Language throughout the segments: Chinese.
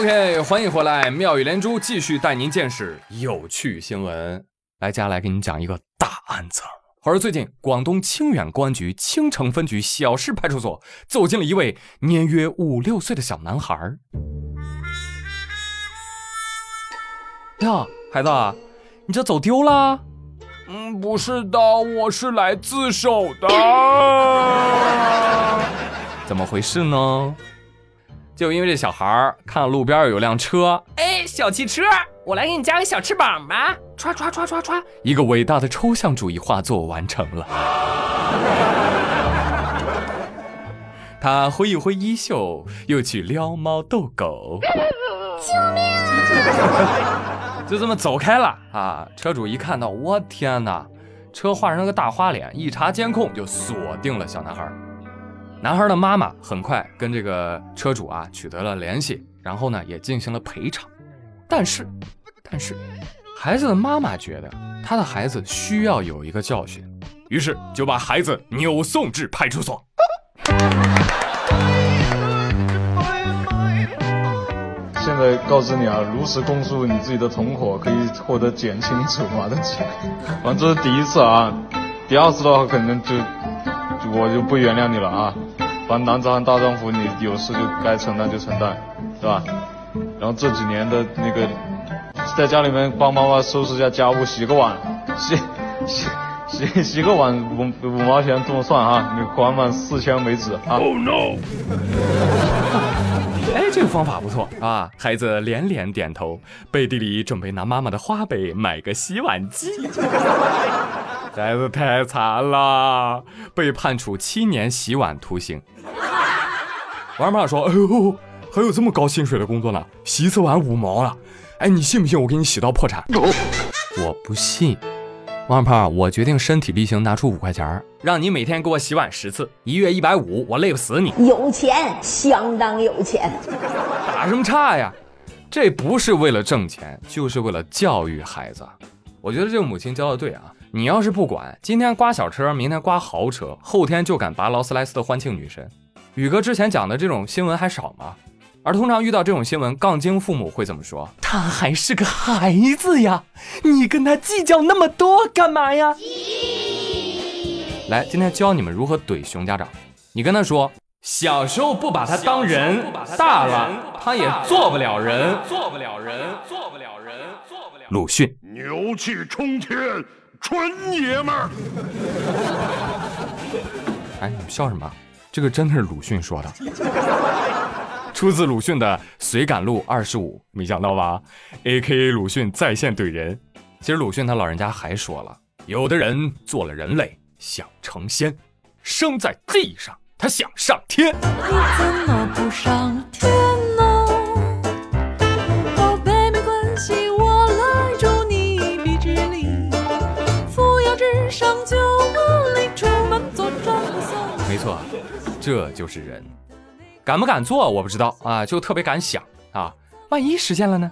OK，欢迎回来，妙语连珠继续带您见识有趣新闻。来，接下来给你讲一个大案子。话说最近，广东清远公安局清城分局小市派出所走进了一位年约五六岁的小男孩。呀，孩子，你这走丢啦？嗯，不是的，我是来自首的。怎么回事呢？就因为这小孩儿看路边有辆车，哎，小汽车，我来给你加个小翅膀吧，唰唰唰唰唰，一个伟大的抽象主义画作完成了。他挥一挥衣袖，又去撩猫逗狗。救命啊！就这么走开了啊！车主一看到，我天哪，车画上个大花脸，一查监控就锁定了小男孩。男孩的妈妈很快跟这个车主啊取得了联系，然后呢也进行了赔偿。但是，但是，孩子的妈妈觉得他的孩子需要有一个教训，于是就把孩子扭送至派出所。现在告知你啊，如实供述你自己的同伙，可以获得减轻处罚的钱。反正这是第一次啊，第二次的话可能就我就不原谅你了啊。反正男子汉大丈夫，你有事就该承担就承担，是吧？然后这几年的那个，在家里面帮妈妈收拾一下家务，洗个碗，洗洗洗洗个碗五五毛钱这么算啊？你还满四千为止啊！Oh no！哎，这个方法不错啊！孩子连连点头，背地里准备拿妈妈的花呗买个洗碗机。孩子太惨了，被判处七年洗碗徒刑。王二胖说：“哎呦，还有这么高薪水的工作呢？洗一次碗五毛啊！哎，你信不信我给你洗到破产？”我不信。王二胖，我决定身体力行拿出五块钱，让你每天给我洗碗十次，一月一百五，我累不死你。有钱，相当有钱。打什么岔呀？这不是为了挣钱，就是为了教育孩子。我觉得这个母亲教的对啊。你要是不管，今天刮小车，明天刮豪车，后天就敢拔劳斯莱斯的欢庆女神。宇哥之前讲的这种新闻还少吗？而通常遇到这种新闻，杠精父母会怎么说？他还是个孩子呀，你跟他计较那么多干嘛呀？来，今天教你们如何怼熊家长。你跟他说，小时候不把他当人，大了他也做不了人，做不了人，做不了人，做不了。鲁迅，牛气冲天。纯爷们儿！哎，你们笑什么？这个真的是鲁迅说的，出自鲁迅的《随感录二十五》，没想到吧？A.K.A. 鲁迅在线怼人。其实鲁迅他老人家还说了，有的人做了人类想成仙，生在地上他想上天。你怎么不上天？错，这就是人，敢不敢做我不知道啊，就特别敢想啊，万一实现了呢？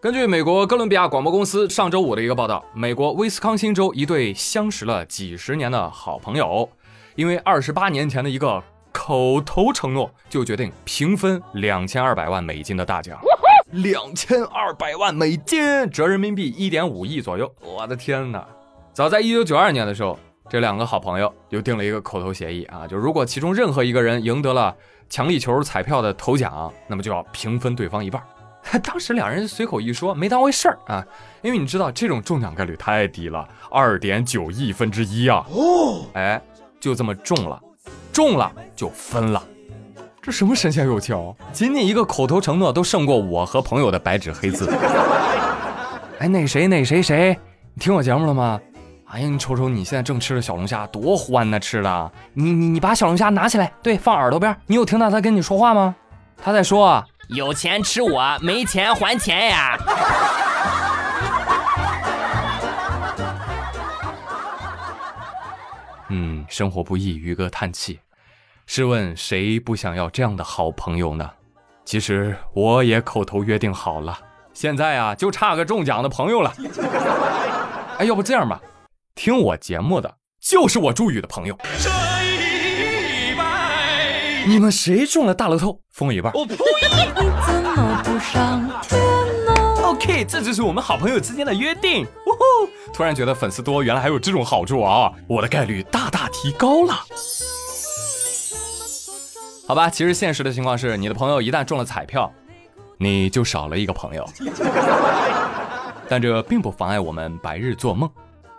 根据美国哥伦比亚广播公司上周五的一个报道，美国威斯康星州一对相识了几十年的好朋友，因为二十八年前的一个口头承诺，就决定平分两千二百万美金的大奖。两千二百万美金，折人民币一点五亿左右。我的天哪！早在一九九二年的时候。这两个好朋友就定了一个口头协议啊，就如果其中任何一个人赢得了强力球彩票的头奖，那么就要平分对方一半。当时两人随口一说，没当回事儿啊，因为你知道这种中奖概率太低了，二点九亿分之一啊。哦，哎，就这么中了，中了就分了。这什么神仙友情？仅仅一个口头承诺都胜过我和朋友的白纸黑字。哎，那谁那谁谁，你听我节目了吗？哎呀，你瞅瞅，你现在正吃着小龙虾，多欢呐！吃的，你你你把小龙虾拿起来，对，放耳朵边。你有听到他跟你说话吗？他在说：“有钱吃我，没钱还钱呀。”嗯，生活不易，于哥叹气。试问谁不想要这样的好朋友呢？其实我也口头约定好了，现在啊，就差个中奖的朋友了。哎，要不这样吧？听我节目的就是我朱宇的朋友。这一拜，你们谁中了大乐透？分我一半。我呸你怎么不上天呢？OK，这就是我们好朋友之间的约定。呜呼！突然觉得粉丝多，原来还有这种好处啊！我的概率大大提高了。好吧，其实现实的情况是，你的朋友一旦中了彩票，你就少了一个朋友。但这并不妨碍我们白日做梦。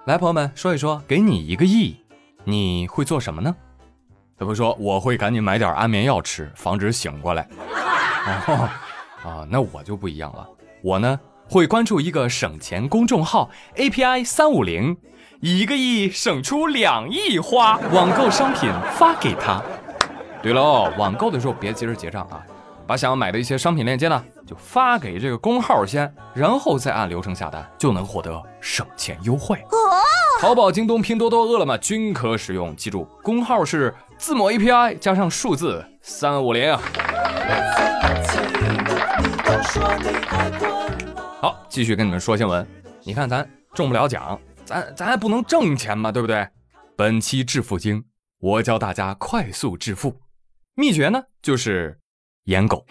来，朋友们说一说，给你一个亿，你会做什么呢？他会说我会赶紧买点安眠药吃，防止醒过来。哦，啊，那我就不一样了。我呢会关注一个省钱公众号 API 三五零，一个亿省出两亿花，网购商品发给他。对喽，网购的时候别急着结账啊，把想要买的一些商品链接呢就发给这个工号先，然后再按流程下单，就能获得省钱优惠。淘宝、京东、拼多多、饿了么均可使用，记住工号是字母 API 加上数字三五零。好，继续跟你们说新闻。你看咱中不了奖，咱咱还不能挣钱嘛，对不对？本期致富经，我教大家快速致富，秘诀呢就是颜狗。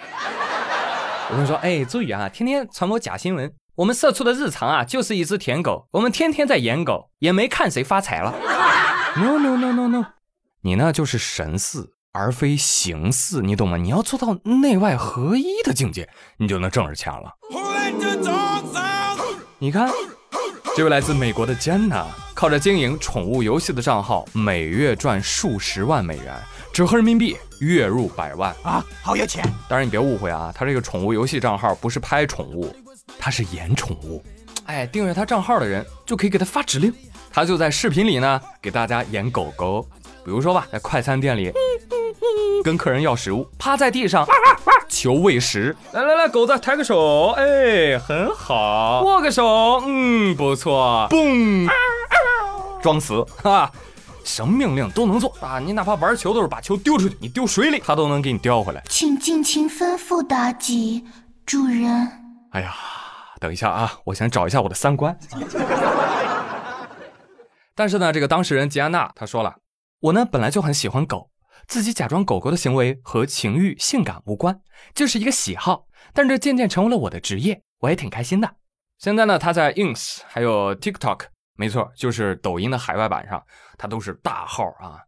我跟你说，哎，注意啊，天天传播假新闻。我们社畜的日常啊，就是一只舔狗，我们天天在演狗，也没看谁发财了。No no no no no，你呢就是神似而非形似，你懂吗？你要做到内外合一的境界，你就能挣着钱了。你看，这位来自美国的 Jenna，靠着经营宠物游戏的账号，每月赚数十万美元，折合人民币月入百万。啊，好有钱！当然你别误会啊，他这个宠物游戏账号不是拍宠物，他是演宠物。哎，订阅他账号的人就可以给他发指令，他就在视频里呢给大家演狗狗。比如说吧，在快餐店里 跟客人要食物，趴在地上 求喂食。来来来，狗子抬个手，哎，很好，握个手，嗯，不错，嘣，装死哈。什么命令都能做啊！你哪怕玩球的时候把球丢出去，你丢水里，他都能给你叼回来。请尽情吩咐妲己，主人。哎呀，等一下啊，我想找一下我的三观。但是呢，这个当事人吉安娜她说了，我呢本来就很喜欢狗，自己假装狗狗的行为和情欲、性感无关，就是一个喜好。但这渐渐成为了我的职业，我也挺开心的。现在呢，他在 ins 还有 TikTok，没错，就是抖音的海外版上，它都是大号啊，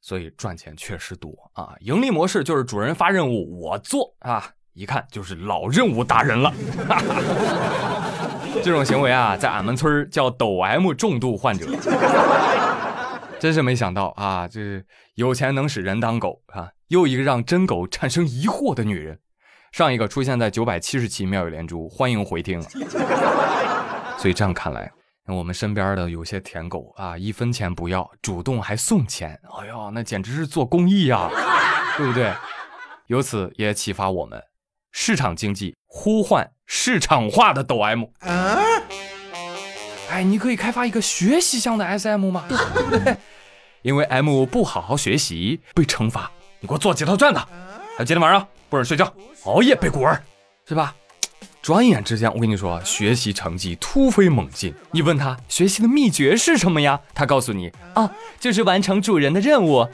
所以赚钱确实多啊。盈利模式就是主人发任务我做啊，一看就是老任务达人了。这种行为啊，在俺们村叫抖 M 重度患者。真是没想到啊，这有钱能使人当狗啊！又一个让真狗产生疑惑的女人。上一个出现在九百七十期妙语连珠，欢迎回听。所以这样看来，我们身边的有些舔狗啊，一分钱不要，主动还送钱，哎呦，那简直是做公益呀，对不对？由此也启发我们，市场经济呼唤市场化的抖 M。哎，你可以开发一个学习向的 SM 吗？因为 M 不好好学习被惩罚，你给我做几套卷子，还有今天晚上不准睡觉，熬夜背古文，是吧？转眼之间，我跟你说，学习成绩突飞猛进。你问他学习的秘诀是什么呀？他告诉你啊，就是完成主人的任务，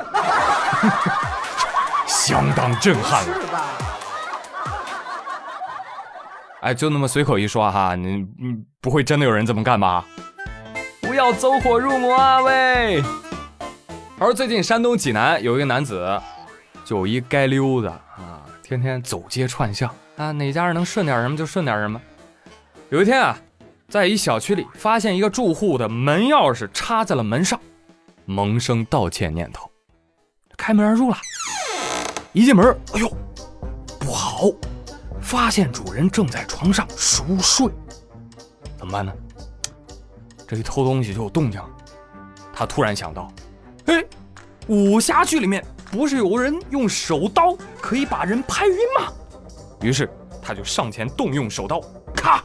相当震撼了。哎，就那么随口一说哈，你你不会真的有人这么干吧？不要走火入魔啊喂！而最近山东济南有一个男子，就一街溜子啊，天天走街串巷啊，哪家人能顺点什么就顺点什么。有一天啊，在一小区里发现一个住户的门钥匙插在了门上，萌生盗窃念头，开门而入了。一进门，哎呦，不好！发现主人正在床上熟睡，怎么办呢？这一偷东西就有动静，他突然想到，哎，武侠剧里面不是有人用手刀可以把人拍晕吗？于是他就上前动用手刀，咔！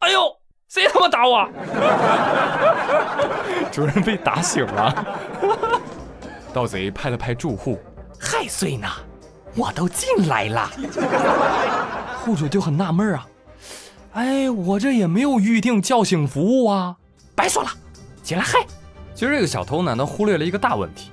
哎呦，谁他妈打我？主人被打醒了。盗贼拍了拍住户，害睡呢，我都进来了。户主就很纳闷啊，哎，我这也没有预定叫醒服务啊，白说了，起来嗨！其实这个小偷呢，他忽略了一个大问题，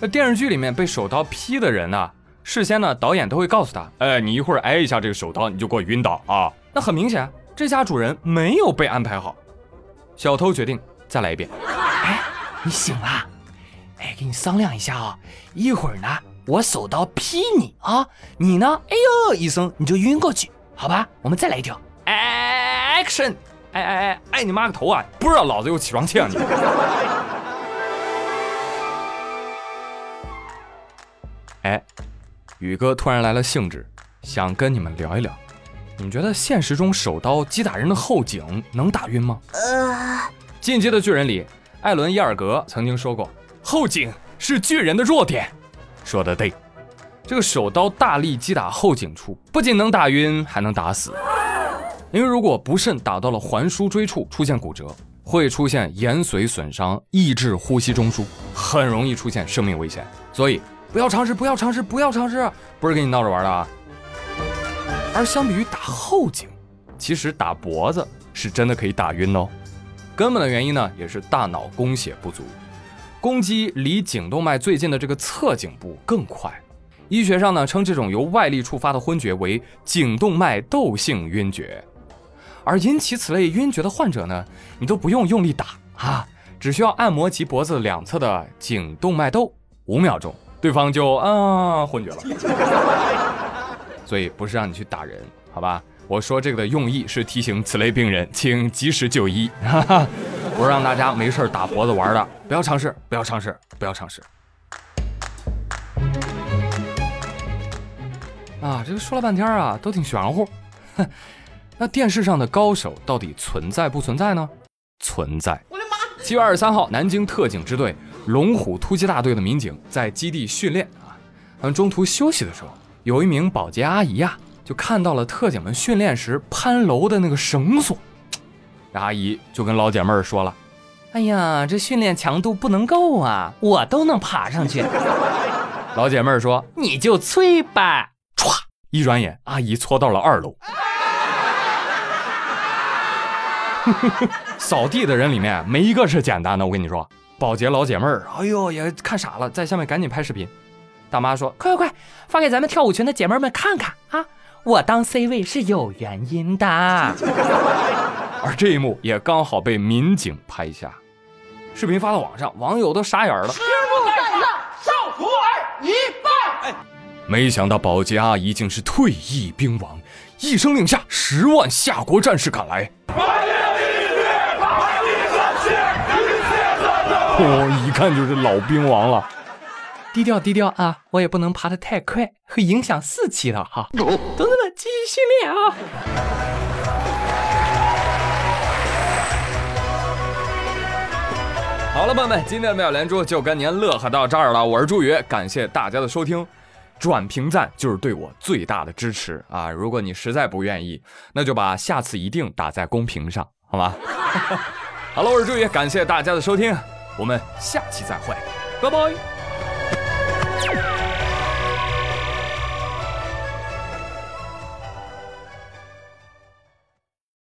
那电视剧里面被手刀劈的人呢、事先呢，导演都会告诉他，哎，你一会儿挨一下这个手刀，你就给我晕倒啊。那很明显，这家主人没有被安排好。小偷决定再来一遍。哎，你醒了？哎，给你商量一下啊，一会儿呢，我手刀劈你啊，你呢，哎呦一声你就晕过去，好吧？我们再来一条。Action！哎哎哎，爱你妈个头啊！不知道老子有起床气啊你！哎，宇哥突然来了兴致，想跟你们聊一聊。你们觉得现实中手刀击打人的后颈能打晕吗？呃，进击的巨人里，艾伦·伊尔格曾经说过：“后颈是巨人的弱点。”说的对，这个手刀大力击打后颈处，不仅能打晕，还能打死。因为如果不慎打到了环枢椎处，出现骨折，会出现延髓损伤，抑制呼吸中枢，很容易出现生命危险。所以不要尝试，不要尝试，不要尝试，不是跟你闹着玩的啊。而相比于打后颈，其实打脖子是真的可以打晕哦。根本的原因呢，也是大脑供血不足，攻击离颈动脉最近的这个侧颈部更快。医学上呢，称这种由外力触发的昏厥为颈动脉窦性晕厥。而引起此类晕厥的患者呢，你都不用用力打啊，只需要按摩其脖子两侧的颈动脉窦五秒钟，对方就啊昏厥了。所以不是让你去打人，好吧？我说这个的用意是提醒此类病人请及时就医，哈哈，不是让大家没事打脖子玩的，不要尝试，不要尝试，不要尝试。啊，这个说了半天啊，都挺玄乎，哼。那电视上的高手到底存在不存在呢？存在。我的妈！七月二十三号，南京特警支队龙虎突击大队的民警在基地训练啊，他们中途休息的时候，有一名保洁阿姨呀，就看到了特警们训练时攀楼的那个绳索，这阿姨就跟老姐妹儿说了：“哎呀，这训练强度不能够啊，我都能爬上去。”老姐妹儿说：“你就催吧。”歘，一转眼，阿姨搓到了二楼。扫地的人里面没一个是简单的，我跟你说，保洁老姐妹儿，哎呦也看傻了，在下面赶紧拍视频。大妈说：“快快快，发给咱们跳舞群的姐妹们看看啊！我当 C 位是有原因的。”而这一幕也刚好被民警拍下，视频发到网上，网友都傻眼了。师傅在上，少徒儿一拜。没想到保洁阿姨竟是退役兵王，一声令下，十万夏国战士赶来。哦，一看就是老兵王了。低调低调啊，我也不能爬得太快，会影响士气的哈。同志们，继续训练啊！好了，朋友们，今天的妙连珠就跟您乐呵到这儿了。我是朱宇，感谢大家的收听。转评赞就是对我最大的支持啊！如果你实在不愿意，那就把下次一定打在公屏上，好吗？好了，我是朱宇，感谢大家的收听。我们下期再会，拜拜。